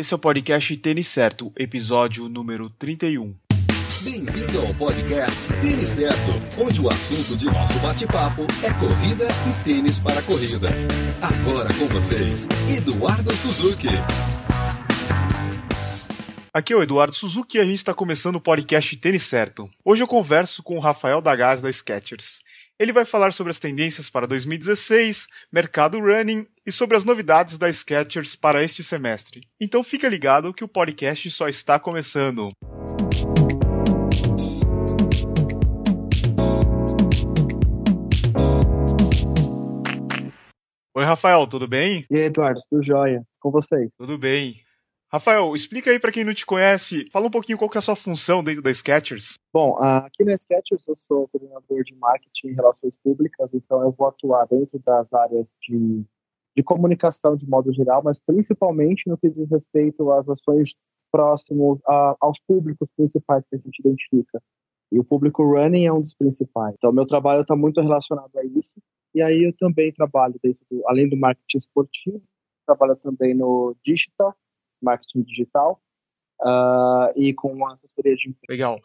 Esse é o podcast Tênis Certo, episódio número 31. Bem-vindo ao podcast Tênis Certo, onde o assunto de nosso bate-papo é corrida e tênis para corrida. Agora com vocês, Eduardo Suzuki. Aqui é o Eduardo Suzuki e a gente está começando o podcast Tênis Certo. Hoje eu converso com o Rafael Dagaz da Skechers. Ele vai falar sobre as tendências para 2016, mercado running e sobre as novidades da Skechers para este semestre. Então fica ligado que o podcast só está começando. Oi, Rafael, tudo bem? E aí, Eduardo, tudo jóia? Com vocês? Tudo bem. Rafael, explica aí para quem não te conhece, fala um pouquinho qual que é a sua função dentro da Skechers. Bom, aqui na Skechers eu sou coordenador de marketing e relações públicas, então eu vou atuar dentro das áreas de, de comunicação de modo geral, mas principalmente no que diz respeito às ações próximos aos públicos principais que a gente identifica. E o público running é um dos principais. Então, meu trabalho está muito relacionado a isso. E aí eu também trabalho dentro do, além do marketing esportivo, trabalho também no digital marketing digital uh, e com assessoria de empresa. Legal.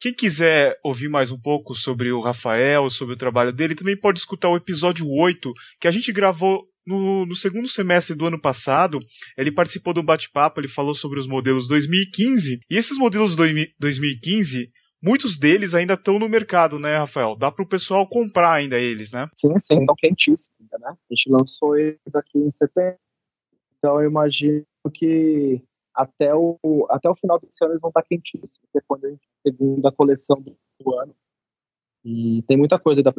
Quem quiser ouvir mais um pouco sobre o Rafael, sobre o trabalho dele, também pode escutar o episódio 8, que a gente gravou no, no segundo semestre do ano passado. Ele participou do bate-papo, ele falou sobre os modelos 2015. E esses modelos 2015, muitos deles ainda estão no mercado, né, Rafael? Dá para o pessoal comprar ainda eles, né? Sim, sim, estão quentíssimos, né? A gente lançou eles aqui em setembro. Então eu imagino que até o, até o final desse ano eles vão estar quentíssimos, que é quando a gente segunda coleção do ano. E tem muita coisa da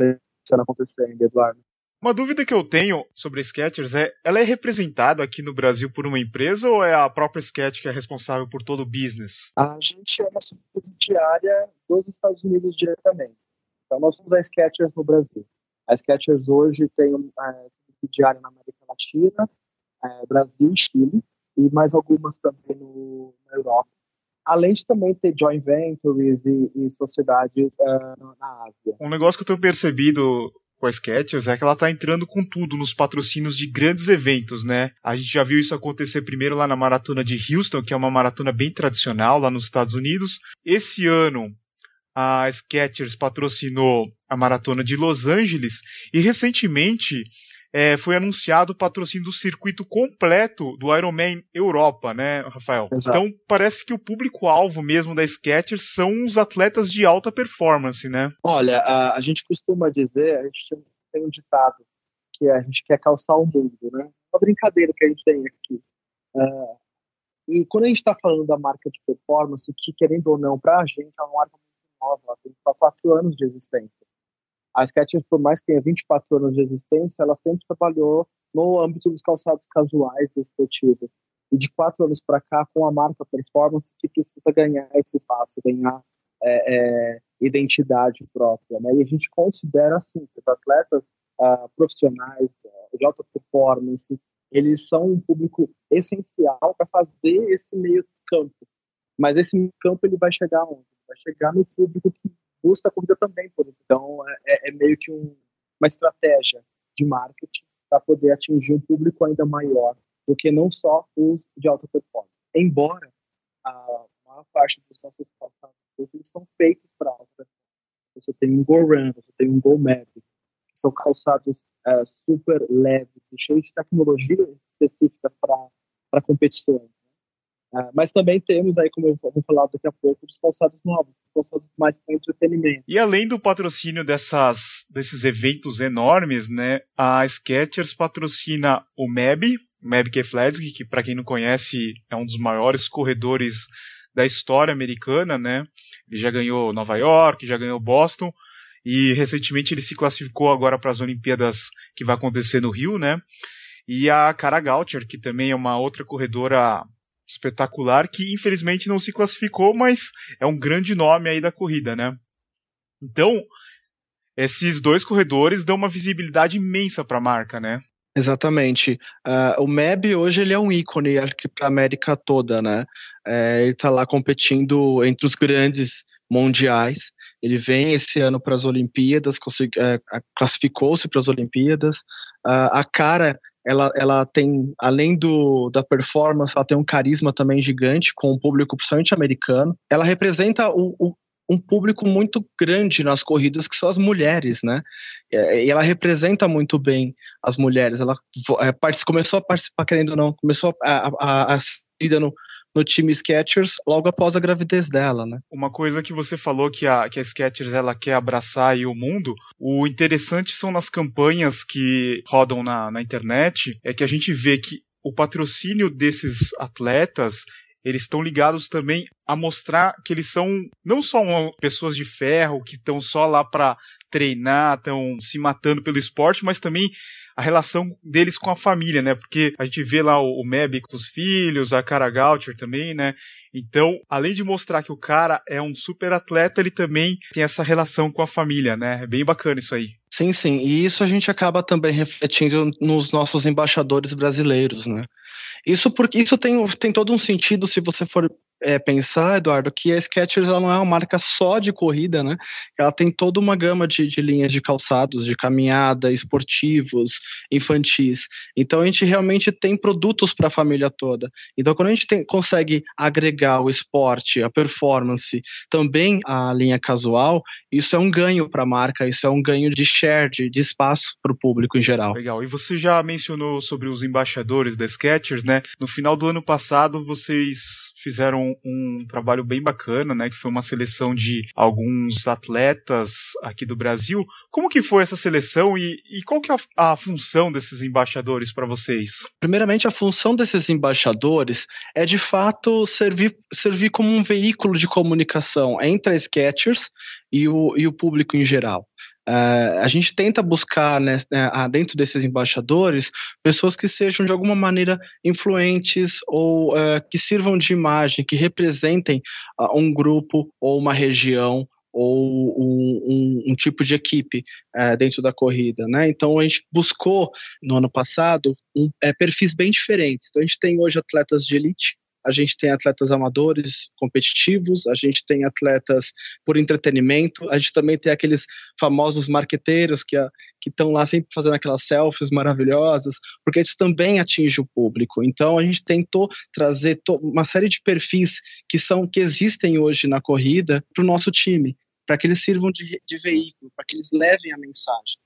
acontecer ainda, Eduardo. Uma dúvida que eu tenho sobre a Skechers é, ela é representada aqui no Brasil por uma empresa ou é a própria Sketch que é responsável por todo o business? A gente é uma subsidiária dos Estados Unidos diretamente. Então nós somos a Skechers no Brasil. A Skechers hoje tem uma é, subsidiária na América Latina, é, Brasil e Chile e mais algumas também no, na Europa. Além de também ter joint ventures e, e sociedades uh, na Ásia. Um negócio que eu tenho percebido com a Skechers é que ela está entrando com tudo nos patrocínios de grandes eventos, né? A gente já viu isso acontecer primeiro lá na maratona de Houston, que é uma maratona bem tradicional lá nos Estados Unidos. Esse ano a Skechers patrocinou a maratona de Los Angeles e recentemente é, foi anunciado o patrocínio do circuito completo do Ironman Europa, né, Rafael? Exato. Então parece que o público-alvo mesmo da Skechers são os atletas de alta performance, né? Olha, a, a gente costuma dizer, a gente tem um ditado que a gente quer calçar o mundo, né? Uma brincadeira que a gente tem aqui. Uh, e quando a gente está falando da marca de performance, que querendo ou não, para a gente é uma marca muito nova, ela tem quatro anos de existência. A Skechers, por mais que tenha 24 anos de existência, ela sempre trabalhou no âmbito dos calçados casuais e esportivos. E de quatro anos para cá, com a marca Performance, que precisa ganhar esse espaço, ganhar é, é, identidade própria. Né? E a gente considera, assim, que os atletas uh, profissionais uh, de alta performance, eles são um público essencial para fazer esse meio campo. Mas esse campo ele vai chegar onde? Vai chegar no público que busca a corrida também por Então, é, é meio que um, uma estratégia de marketing para poder atingir um público ainda maior do que não só os de alta performance. Embora a maior parte dos nossos calçados eles são feitos para alta performance. Você tem um Go Run, você tem um Go Mag, que são calçados é, super leves cheios de tecnologias específicas para competições. Uh, mas também temos aí, como eu vou falar daqui a pouco, os calçados novos, calçados mais para entretenimento. E além do patrocínio dessas, desses eventos enormes, né, a Skechers patrocina o MEB, MEB Keflezig, que para quem não conhece é um dos maiores corredores da história americana, né? Ele já ganhou Nova York, já ganhou Boston e recentemente ele se classificou agora para as Olimpíadas que vai acontecer no Rio, né? E a Cara Gaucher, que também é uma outra corredora espetacular que infelizmente não se classificou, mas é um grande nome aí da corrida, né? Então, esses dois corredores dão uma visibilidade imensa para a marca, né? Exatamente. Uh, o MEB hoje ele é um ícone, acho que para a América toda, né? É, ele está lá competindo entre os grandes mundiais. Ele vem esse ano para as Olimpíadas, é, classificou-se para as Olimpíadas. Uh, a cara ela, ela tem, além do, da performance, ela tem um carisma também gigante com o público, principalmente americano. Ela representa o, o um público muito grande nas corridas, que são as mulheres, né? E ela representa muito bem as mulheres. Ela é, começou a participar, querendo ou não, começou a, a, a, a no, no time Skechers logo após a gravidez dela, né? Uma coisa que você falou que a, que a Skechers ela quer abraçar o mundo, o interessante são nas campanhas que rodam na, na internet, é que a gente vê que o patrocínio desses atletas eles estão ligados também a mostrar que eles são não só pessoas de ferro que estão só lá para treinar, estão se matando pelo esporte, mas também a relação deles com a família, né? Porque a gente vê lá o, o Meb com os filhos, a Cara Goucher também, né? Então, além de mostrar que o cara é um super atleta, ele também tem essa relação com a família, né? É bem bacana isso aí. Sim, sim. E isso a gente acaba também refletindo nos nossos embaixadores brasileiros, né? Isso porque isso tem, tem todo um sentido se você for é, pensar, Eduardo, que a Skechers ela não é uma marca só de corrida, né? Ela tem toda uma gama de, de linhas de calçados, de caminhada, esportivos, infantis. Então a gente realmente tem produtos para a família toda. Então quando a gente tem, consegue agregar o esporte, a performance, também a linha casual, isso é um ganho para a marca, isso é um ganho de share, de, de espaço para o público em geral. Legal. E você já mencionou sobre os embaixadores da Skechers, né? No final do ano passado vocês fizeram um, trabalho bem bacana, né? Que foi uma seleção de alguns atletas aqui do Brasil. Como que foi essa seleção e, e qual que é a, a função desses embaixadores para vocês? Primeiramente, a função desses embaixadores é de fato servir, servir como um veículo de comunicação entre a Skechers e o, e o público em geral. Uh, a gente tenta buscar né, né dentro desses embaixadores pessoas que sejam de alguma maneira influentes ou uh, que sirvam de imagem, que representem uh, um grupo ou uma região ou um, um, um tipo de equipe dentro da corrida, né? Então a gente buscou no ano passado um, perfis bem diferentes. Então a gente tem hoje atletas de elite, a gente tem atletas amadores competitivos, a gente tem atletas por entretenimento, a gente também tem aqueles famosos marqueteiros que estão lá sempre fazendo aquelas selfies maravilhosas, porque isso também atinge o público. Então a gente tentou trazer uma série de perfis que são que existem hoje na corrida para o nosso time, para que eles sirvam de, de veículo, para que eles levem a mensagem.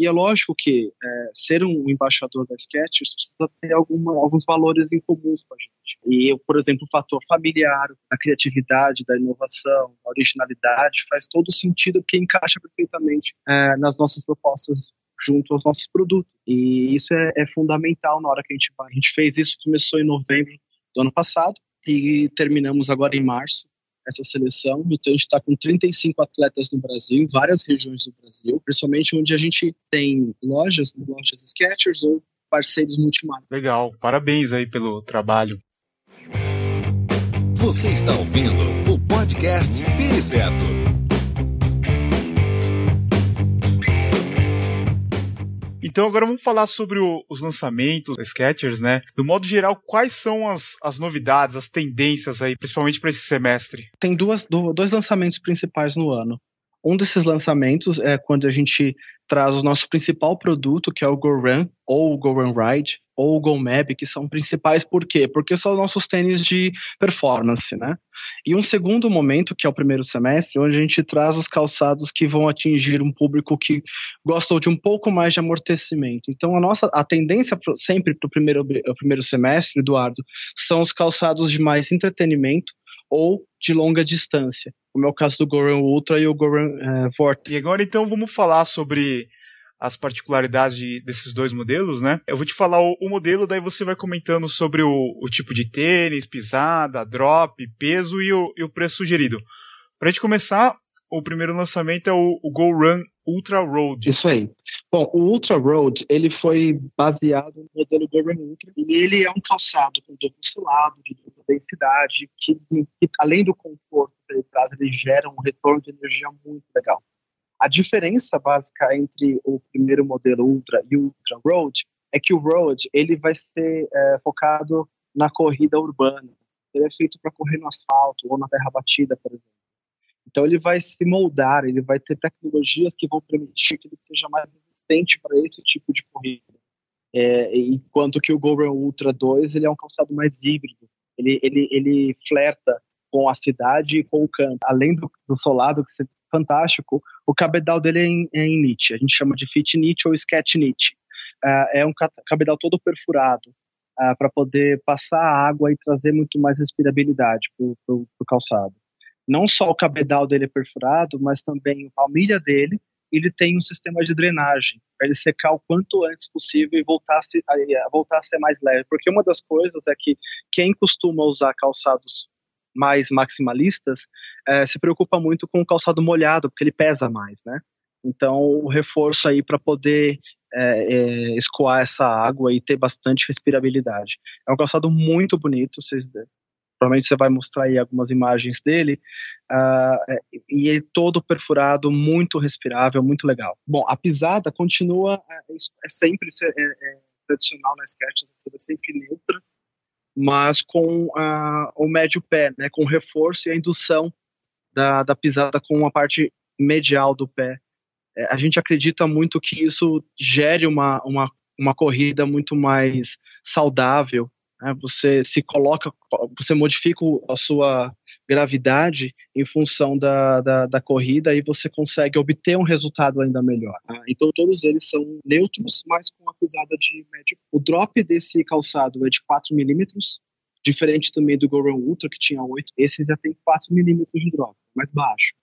E é lógico que é, ser um embaixador da Skechers precisa ter alguma, alguns valores em comuns com a gente. E, por exemplo, o fator familiar, a criatividade, da inovação, a originalidade, faz todo sentido porque encaixa perfeitamente é, nas nossas propostas junto aos nossos produtos. E isso é, é, fundamental na hora que a gente vai. A gente fez isso, começou em novembro do ano passado e terminamos agora em março essa seleção. Então, a gente está com 35 atletas no Brasil, em várias regiões do Brasil, principalmente onde a gente tem lojas, né, lojas Skechers ou parceiros multimarcas. Legal, parabéns aí pelo trabalho. Você está ouvindo o podcast Tênis Certo. Então agora vamos falar sobre o, os lançamentos, Sketchers, né? Do modo geral, quais são as, as novidades, as tendências aí, principalmente para esse semestre? Tem duas, dois lançamentos principais no ano. Um desses lançamentos é quando a gente traz o nosso principal produto, que é o GoRun, ou o GoRun Ride, ou o GoMap, que são principais por quê? Porque são nossos tênis de performance, né? E um segundo momento, que é o primeiro semestre, onde a gente traz os calçados que vão atingir um público que gosta de um pouco mais de amortecimento. Então, a nossa a tendência pro, sempre para o primeiro, primeiro semestre, Eduardo, são os calçados de mais entretenimento, ou de longa distância, como é o caso do Goran Ultra e o Goran uh, Vortex. E agora então vamos falar sobre as particularidades de, desses dois modelos, né? Eu vou te falar o, o modelo, daí você vai comentando sobre o, o, tipo de tênis, pisada, drop, peso e o, e o preço sugerido. Para a gente começar, o primeiro lançamento é o, o Go Run Ultra Road. Isso aí. Bom, o Ultra Road, ele foi baseado no modelo Go Run Ultra e ele é um calçado com duplo selado, de dupla densidade, que, que além do conforto que ele traz, ele gera um retorno de energia muito legal. A diferença básica entre o primeiro modelo Ultra e o Ultra Road é que o Road ele vai ser é, focado na corrida urbana. Ele é feito para correr no asfalto ou na terra batida, por exemplo. Então ele vai se moldar, ele vai ter tecnologias que vão permitir que ele seja mais resistente para esse tipo de corrida. É, enquanto que o Go Run Ultra 2 ele é um calçado mais híbrido. Ele, ele, ele flerta com a cidade e com o campo. Além do, do solado, que é fantástico, o cabedal dele é em, é em knit. A gente chama de fit knit ou sketch knit. Uh, é um cabedal todo perfurado uh, para poder passar água e trazer muito mais respirabilidade para o calçado. Não só o cabedal dele é perfurado, mas também a palmilha dele ele tem um sistema de drenagem para ele secar o quanto antes possível e voltar a, a, voltar a ser mais leve. Porque uma das coisas é que quem costuma usar calçados mais maximalistas é, se preocupa muito com o calçado molhado, porque ele pesa mais, né? Então, o reforço aí para poder é, é, escoar essa água e ter bastante respirabilidade. É um calçado muito bonito, vocês provavelmente você vai mostrar aí algumas imagens dele, uh, e é todo perfurado, muito respirável, muito legal. Bom, a pisada continua, é, é sempre é, tradicional na Sketch, é sempre neutra, mas com uh, o médio pé, né, com reforço e a indução da, da pisada com a parte medial do pé. É, a gente acredita muito que isso gere uma, uma, uma corrida muito mais saudável né? Você se coloca, você modifica a sua gravidade em função da, da, da, corrida e você consegue obter um resultado ainda melhor. Tá? Então todos eles são neutros, mas com uma pisada de médio. O drop desse calçado é de 4 milímetros, diferente também do Goran Ultra que tinha 8. Esse já tem 4 milímetros de drop, mais baixo.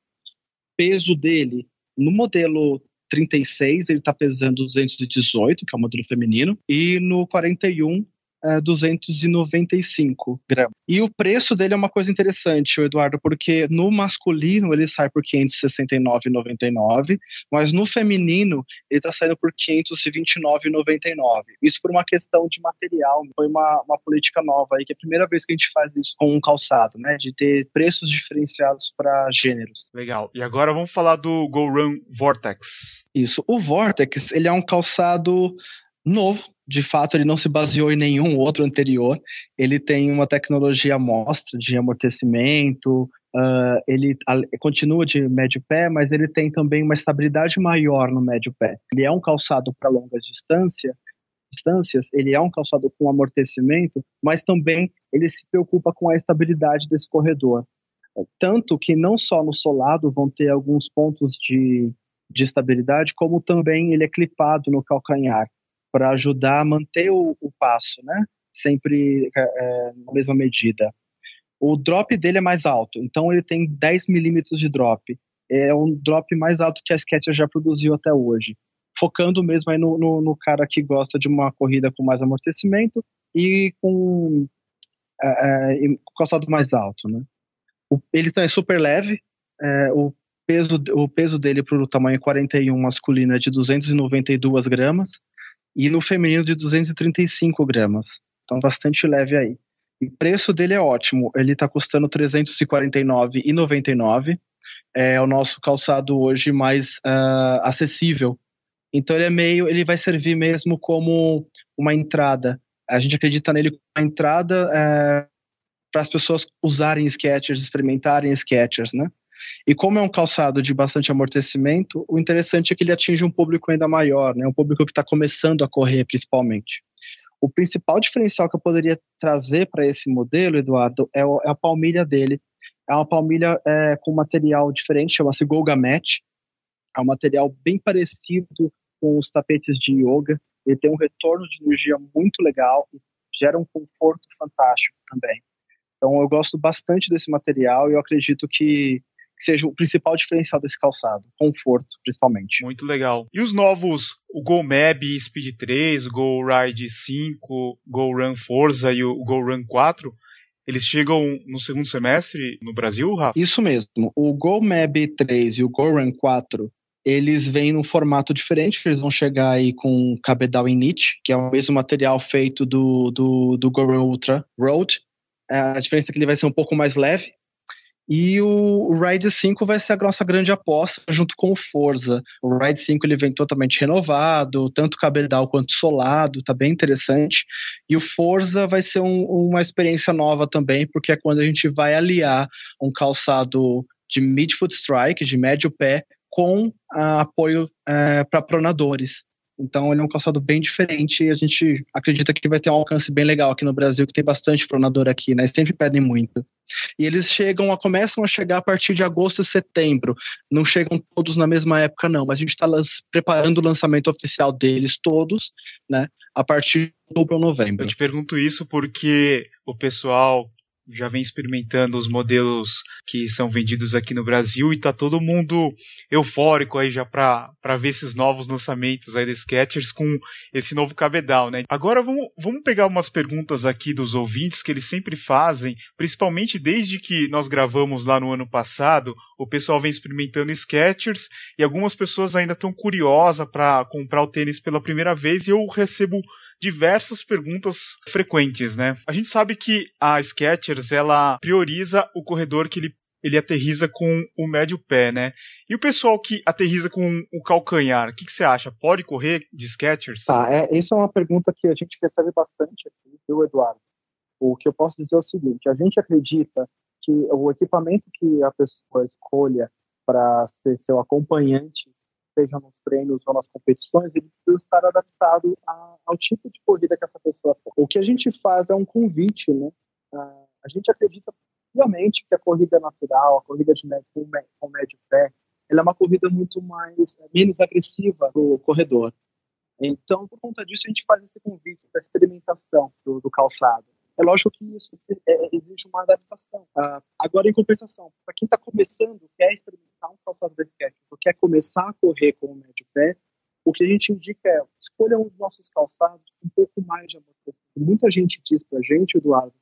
Peso dele no modelo 36 ele está pesando 218, que é o modelo feminino, e no 41 é, 295 gramas. E o preço dele é uma coisa interessante, Eduardo, porque no masculino ele sai por 569,99, mas no feminino ele está saindo por 529,99. Isso por uma questão de material, foi uma, uma política nova aí, que é a primeira vez que a gente faz isso com um calçado, né, de ter preços diferenciados para gêneros. Legal. E agora vamos falar do Go Run Vortex. Isso. O Vortex, ele é um calçado novo, de fato ele não se baseou em nenhum outro anterior. Ele tem uma tecnologia mostra de amortecimento, uh, ele a, continua de médio pé, mas ele tem também uma estabilidade maior no médio pé. Ele é um calçado para longas distância, distâncias, ele é um calçado com amortecimento, mas também ele se preocupa com a estabilidade desse corredor. Tanto que não só no solado vão ter alguns pontos de, de estabilidade, como também ele é clipado no calcanhar para ajudar a manter o, o passo, né? Sempre é, é, na mesma medida. O drop dele é mais alto, então ele tem 10 milímetros de drop. É um drop mais alto que a Skechers já produziu até hoje. Focando mesmo aí no, no, no cara que gosta de uma corrida com mais amortecimento e com é, é, calçado mais alto, né? O, ele também é super leve, é, o, peso, o peso dele para o tamanho 41 masculino é de 292 gramas, e no feminino de 235 gramas. Então bastante leve aí. O preço dele é ótimo, ele está custando R$ 349,99. É o nosso calçado hoje mais uh, acessível. Então ele é meio, ele vai servir mesmo como uma entrada. A gente acredita nele como uma entrada é, para as pessoas usarem Skechers, experimentarem Skechers, né? E como é um calçado de bastante amortecimento, o interessante é que ele atinge um público ainda maior, né? um público que está começando a correr, principalmente. O principal diferencial que eu poderia trazer para esse modelo, Eduardo, é, é, a palmilha dele. É uma palmilha é, com material diferente, chama-se Golga Match. É um material bem parecido com os tapetes de yoga. Ele tem um retorno de energia muito legal e gera um conforto fantástico também. Então eu gosto bastante desse material e eu acredito que que seja o principal diferencial desse calçado, conforto, principalmente. Muito legal. E os novos, o Go Mab Speed 3, o Go Ride 5, Go Run Forza e o Go Run 4, eles chegam no segundo semestre no Brasil, Rafa? Isso mesmo. O Go Mab 3 e o Go Run 4 eles vêm num formato diferente, eles vão chegar aí com cabedal init, que é o mesmo material feito do, do, do Go Run Ultra Road. A diferença é que ele vai ser um pouco mais leve, e o, Ride 5 vai ser a nossa grande aposta junto com o Forza. O Ride 5 ele vem totalmente renovado, tanto cabedal quanto solado, tá bem interessante. E o Forza vai ser um, uma experiência nova também, porque é quando a gente vai aliar um calçado de mid-foot strike, de médio pé, com uh, apoio uh, para pronadores. Então ele é um calçado bem diferente e a gente acredita que vai ter um alcance bem legal aqui no Brasil, que tem bastante pronador aqui, né? Eles sempre pedem muito. E eles chegam, a, começam a chegar a partir de agosto e setembro. Não chegam todos na mesma época, não, mas a gente está preparando o lançamento oficial deles todos, né? A partir de outubro ou novembro. Eu te pergunto isso porque o pessoal já vem experimentando os modelos que são vendidos aqui no Brasil e tá todo mundo eufórico aí já para ver esses novos lançamentos aí da Skechers com esse novo cabedal, né? Agora vamos, vamos pegar umas perguntas aqui dos ouvintes que eles sempre fazem, principalmente desde que nós gravamos lá no ano passado, o pessoal vem experimentando Skechers e algumas pessoas ainda estão curiosas para comprar o tênis pela primeira vez e eu recebo diversas perguntas frequentes, né? A gente sabe que a Skechers ela prioriza o corredor que ele ele aterriza com o médio pé, né? E o pessoal que aterriza com o calcanhar, o que, que você acha? Pode correr de Skechers? Tá, é, isso é uma pergunta que a gente recebe bastante aqui, viu, Eduardo? O que eu posso dizer é o seguinte: a gente acredita que o equipamento que a pessoa escolha para ser seu acompanhante seja nos treinos ou nas competições, ele precisa estar adaptado a, ao tipo de corrida que essa pessoa tem. O que a gente faz é um convite, né? A gente acredita obviamente que a corrida natural, a corrida de médio, com médio pé, ela é uma corrida muito mais é, menos agressiva do corredor. Então, por conta disso, a gente faz esse convite para experimentação do, do calçado. É lógico que isso é, é, exige uma adaptação. Uh, agora, em compensação, para quem está começando, quer experimentar um calçado desse ou quer começar a correr com o médio pé, o que a gente indica é escolha um dos nossos calçados com um pouco mais de amortecimento. Muita gente diz para a gente, Eduardo,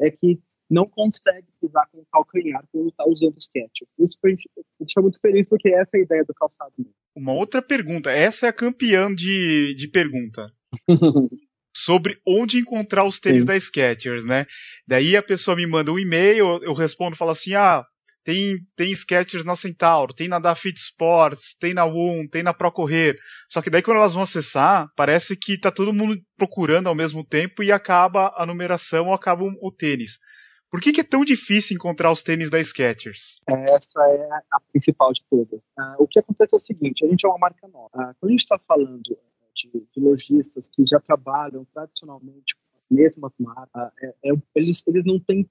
é que não consegue pisar com o calcanhar quando está usando sketch. Isso a gente deixa muito feliz porque essa é a ideia do calçado. Uma outra pergunta, essa é a campeã de, de pergunta. sobre onde encontrar os tênis Sim. da Skechers, né? Daí a pessoa me manda um e-mail, eu respondo, falo assim, ah, tem, tem Skechers na Centauro, tem na da Fit Sports, tem na Woon, tem na Procorrer. Só que daí quando elas vão acessar, parece que tá todo mundo procurando ao mesmo tempo e acaba a numeração ou acaba o tênis. Por que, que, é tão difícil encontrar os tênis da Skechers? Essa é a principal de todas. Uh, o que acontece é o seguinte: a gente é uma marca nova. Uh, quando a gente está falando de, de, lojistas que já trabalham tradicionalmente com as mesmas marcas, é, é, eles, eles não têm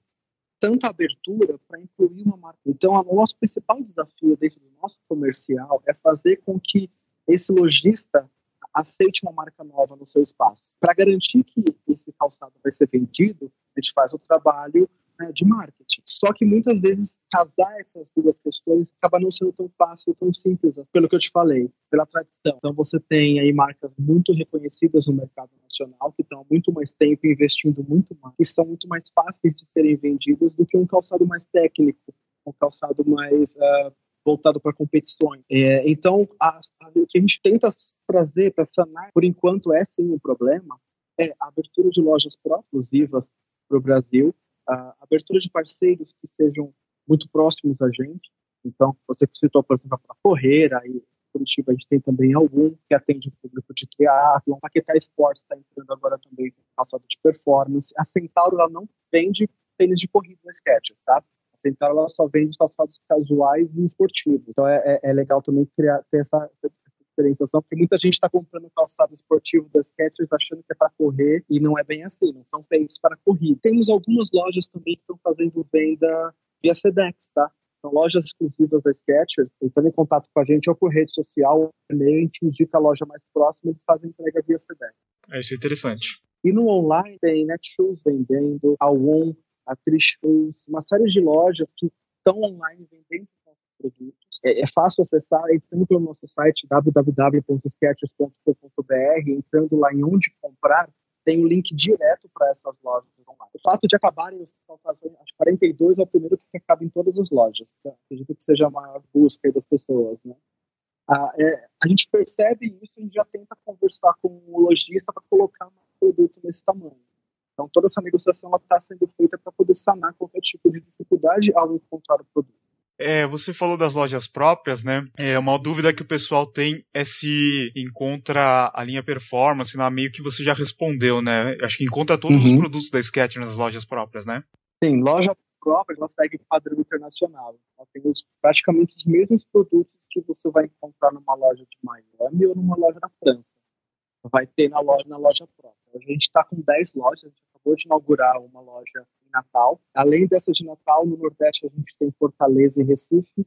tanta abertura para incluir uma marca. Então, o nosso principal desafio dentro do nosso comercial é fazer com que esse lojista aceite uma marca nova no seu espaço. Para garantir que esse calçado vai ser vendido, a gente faz o trabalho né, de marketing. Só que muitas vezes casar essas duas questões acaba não sendo tão fácil, tão simples, pelo que eu te falei, pela tradição. Então você tem aí marcas muito reconhecidas no mercado nacional que estão há muito mais tempo investindo muito mais, que são muito mais fáceis de serem vendidas do que um calçado mais técnico, um calçado mais uh, voltado para competições. É, então a, a, o que a gente tenta trazer para sanar, por enquanto é sim um problema, é a abertura de lojas pró-exclusivas para o Brasil a abertura de parceiros que sejam muito próximos a gente. Então, você citou, por exemplo, a Correira, aí Curitiba a gente tem também algum que atende o público de triatlo. A Paquetá Sports está entrando agora também com calçado de performance. A Centauro ela não vende tênis de corrida na Skechers, tá? A Centauro ela só vende calçados casuais e esportivos. Então é, é, é legal também criar, ter essa, diferenciação, porque muita gente está comprando calçado esportivo das Skechers achando que é para correr e não é bem assim, não são feitos para corrida. Temos algumas lojas também que estão fazendo venda via Sedex, tá? São lojas exclusivas da Skechers, entrando em contato com a gente ou por rede social, e-mail, a gente indica a loja mais próxima, eles fazem entrega via Sedex. É, isso é interessante. E no online tem Netshoes vendendo, a One, a Trishoes, uma série de lojas que estão online vendendo produtos. É, é, fácil acessar entrando pelo nosso site www.sketchers.com.br, entrando lá em onde comprar, tem um link direto para essas lojas online. O fato de acabarem os calçados, acho 42 é o primeiro que acaba em todas as lojas. acredito que seja a maior busca das pessoas, né? Ah, é, a gente percebe isso e já tenta conversar com o lojista para colocar um produto nesse tamanho. Então, toda essa negociação está sendo feita para poder sanar qualquer tipo de dificuldade ao encontrar o produto. É, você falou das lojas próprias, né? É, uma dúvida que o pessoal tem é se encontra a linha performance na meio que você já respondeu, né? Acho que encontra todos uhum. os produtos da Sketch nas lojas próprias, né? Sim, loja própria, ela segue o padrão internacional. Ela tem os, praticamente os mesmos produtos que você vai encontrar numa loja de Miami ou numa loja da França. vai ter na loja, na loja própria. A gente está com 10 lojas, a gente acabou de inaugurar uma loja Natal. Além dessa de Natal, no Nordeste a gente tem Fortaleza e Recife,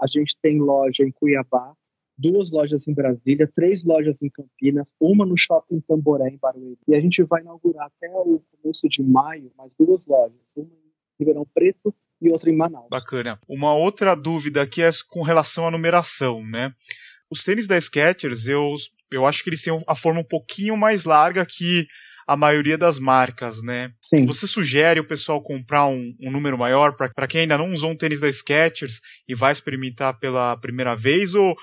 a gente tem loja em Cuiabá, duas lojas em Brasília, três lojas em Campinas, uma no Shopping Tamboré, em Barueri. E a gente vai inaugurar até o começo de maio mais duas lojas, uma em Ribeirão Preto e outra em Manaus. Bacana. Uma outra dúvida aqui é com relação à numeração, né? Os tênis da Skechers, eu, eu acho que eles têm a forma um pouquinho mais larga que a maioria das marcas, né? Sim. Você sugere o pessoal comprar um, um número maior para quem ainda não usou um tênis da Skechers e vai experimentar pela primeira vez ou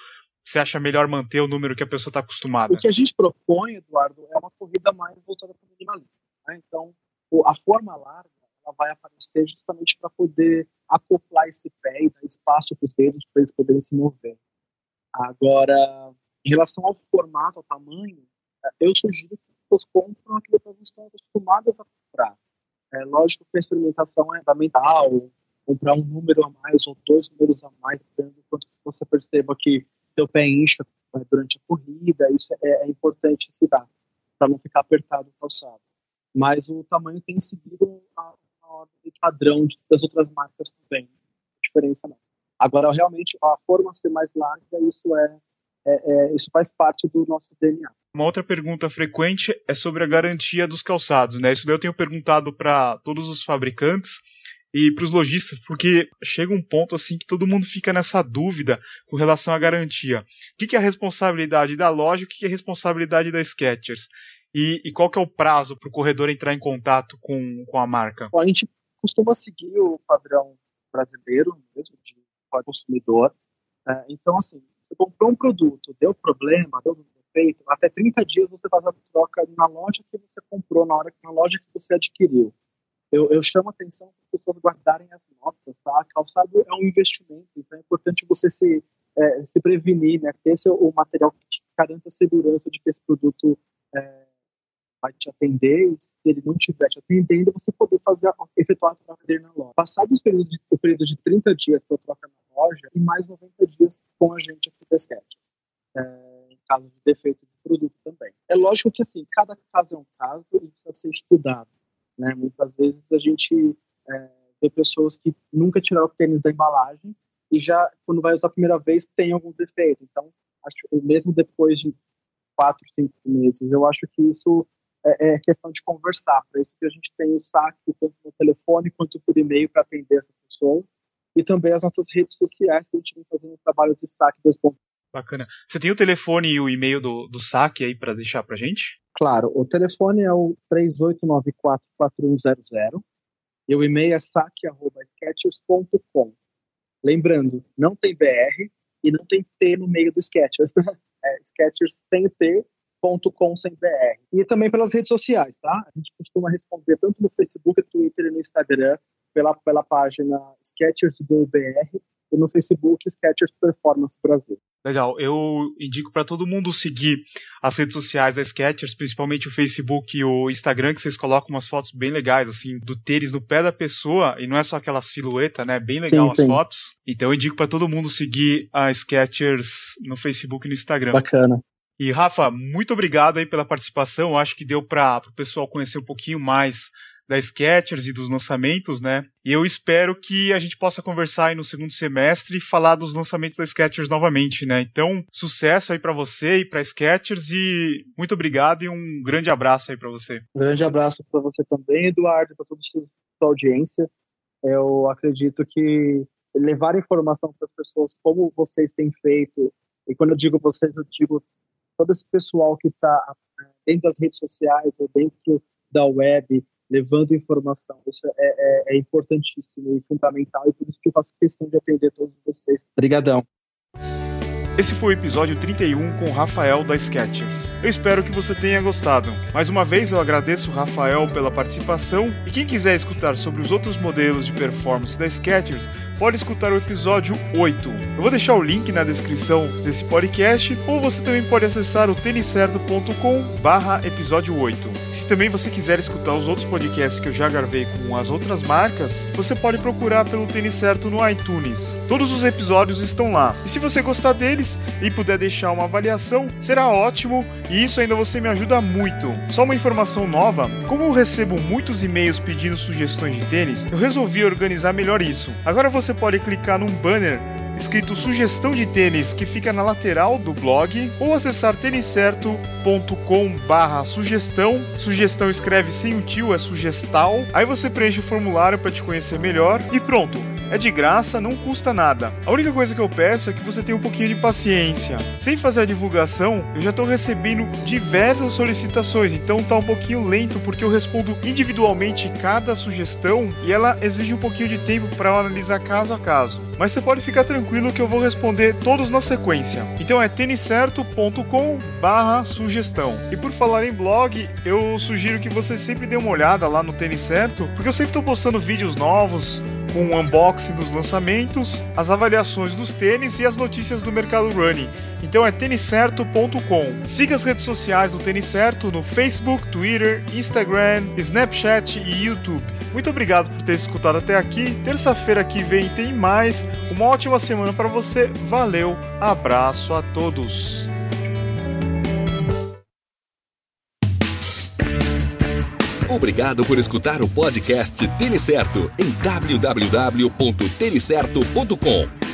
você acha melhor manter o número que a pessoa está acostumada? O que a gente propõe, Eduardo, é uma corrida mais voltada para o minimalista. Né? Então, a forma larga ela vai aparecer justamente para poder acoplar esse pé e dar espaço para os dedos para eles poderem se mover. Agora, em relação ao formato, ao tamanho, eu sugiro que pessoas compram aquilo que elas estão acostumadas a comprar. É lógico que a experimentação é fundamental, comprar um número a mais ou dois números a mais, dependendo do quanto você perceba que seu pé incha né, durante a corrida, isso é, é importante se dar, para não ficar apertado o calçado. Mas o tamanho tem seguido a, a ordem padrão de, das outras marcas também, diferença não. Agora, realmente, a forma ser mais larga, isso é, é, é isso faz parte do nosso DNA. Uma outra pergunta frequente é sobre a garantia dos calçados, né? Isso daí eu tenho perguntado para todos os fabricantes e para os lojistas, porque chega um ponto assim que todo mundo fica nessa dúvida com relação à garantia. O que, que é a responsabilidade da loja, o que, que é a responsabilidade da Skechers? E, e qual que é o prazo para o corredor entrar em contato com, com a marca? Bom, a gente costuma seguir o padrão brasileiro mesmo de consumidor. É, então, assim, você comprou um produto, deu problema, deu feito, até 30 dias você faz a troca na loja que você comprou, na hora na loja que você adquiriu. Eu, eu chamo a atenção para as pessoas guardarem as notas, tá? Calçado é um investimento, então é importante você se, é, se prevenir, né? Ter esse, o material que garanta a segurança de que esse produto é, vai te atender e se ele não estiver te atendendo, você poder fazer, efetuar a troca dele na loja. Passado o período de, o período de 30 dias para troca loja e mais 90 dias com a gente aqui da Sketch. É, casos de defeito de produto também. É lógico que assim, cada caso é um caso e precisa ser estudado. Né? Muitas vezes a gente é, vê pessoas que nunca tiraram o tênis da embalagem e já, quando vai usar a primeira vez, tem algum defeito. Então, acho mesmo depois de quatro, cinco meses, eu acho que isso é, é questão de conversar. Para isso que a gente tem o saque tanto no telefone quanto por e-mail para atender essa pessoa e também as nossas redes sociais que a gente vem fazendo um trabalho de saque 2.0 Bacana. Você tem o telefone e o e-mail do, do saque aí para deixar para gente? Claro, o telefone é o 3894-4100 e o e-mail é saque.sketchers.com. Lembrando, não tem BR e não tem T no meio do Sketchers. É Sketchers sem T, .com sem BR. E também pelas redes sociais, tá? A gente costuma responder tanto no Facebook, no Twitter e no Instagram pela, pela página Sketchers do BR e no Facebook Sketchers Performance Brasil. Legal, eu indico para todo mundo seguir as redes sociais da Sketchers, principalmente o Facebook e o Instagram, que vocês colocam umas fotos bem legais, assim, do tênis no pé da pessoa, e não é só aquela silhueta, né? Bem legal sim, as sim. fotos. Então eu indico para todo mundo seguir a Sketchers no Facebook e no Instagram. Bacana. E Rafa, muito obrigado aí pela participação. Eu acho que deu para o pessoal conhecer um pouquinho mais da Skechers e dos lançamentos, né? E eu espero que a gente possa conversar aí no segundo semestre e falar dos lançamentos da Skechers novamente, né? Então, sucesso aí para você e para Skechers e muito obrigado e um grande abraço aí para você. Um grande abraço para você também, Eduardo, para toda a sua audiência. Eu acredito que levar informação para as pessoas como vocês têm feito, e quando eu digo vocês, eu digo todo esse pessoal que está dentro das redes sociais ou dentro da web, levando informação. Isso é, é, é, importantíssimo e fundamental e por isso que eu faço questão de atender todos vocês. Obrigadão. Esse foi o episódio 31 com o Rafael da Sketchers. Eu espero que você tenha gostado. Mais uma vez eu agradeço o Rafael pela participação e quem quiser escutar sobre os outros modelos de performance da Sketchers, pode escutar o episódio 8. Eu vou deixar o link na descrição desse podcast, ou você também pode acessar o têniscerto.com barra episódio 8. Se também você quiser escutar os outros podcasts que eu já gravei com as outras marcas, você pode procurar pelo Tênis Certo no iTunes. Todos os episódios estão lá. E se você gostar deles e puder deixar uma avaliação, será ótimo e isso ainda você me ajuda muito. Só uma informação nova: como eu recebo muitos e-mails pedindo sugestões de tênis, eu resolvi organizar melhor isso. Agora você pode clicar num banner escrito sugestão de tênis que fica na lateral do blog ou acessar têniscerto.com barra sugestão. Sugestão escreve sem o tio, é sugestal. Aí você preenche o formulário para te conhecer melhor e pronto. É de graça, não custa nada. A única coisa que eu peço é que você tenha um pouquinho de paciência. Sem fazer a divulgação, eu já estou recebendo diversas solicitações, então tá um pouquinho lento porque eu respondo individualmente cada sugestão e ela exige um pouquinho de tempo para analisar caso a caso. Mas você pode ficar tranquilo que eu vou responder todos na sequência. Então é têniscerto.com barra sugestão. E por falar em blog, eu sugiro que você sempre dê uma olhada lá no Tênis Certo, porque eu sempre estou postando vídeos novos, com o unboxing dos lançamentos, as avaliações dos tênis e as notícias do mercado running. Então é têniscerto.com. Siga as redes sociais do Tênis Certo no Facebook, Twitter, Instagram, Snapchat e YouTube. Muito obrigado por ter escutado até aqui. Terça-feira que vem tem mais. Uma ótima semana para você. Valeu. Abraço a todos. Obrigado por escutar o podcast Tênis Certo em www.tenicerto.com.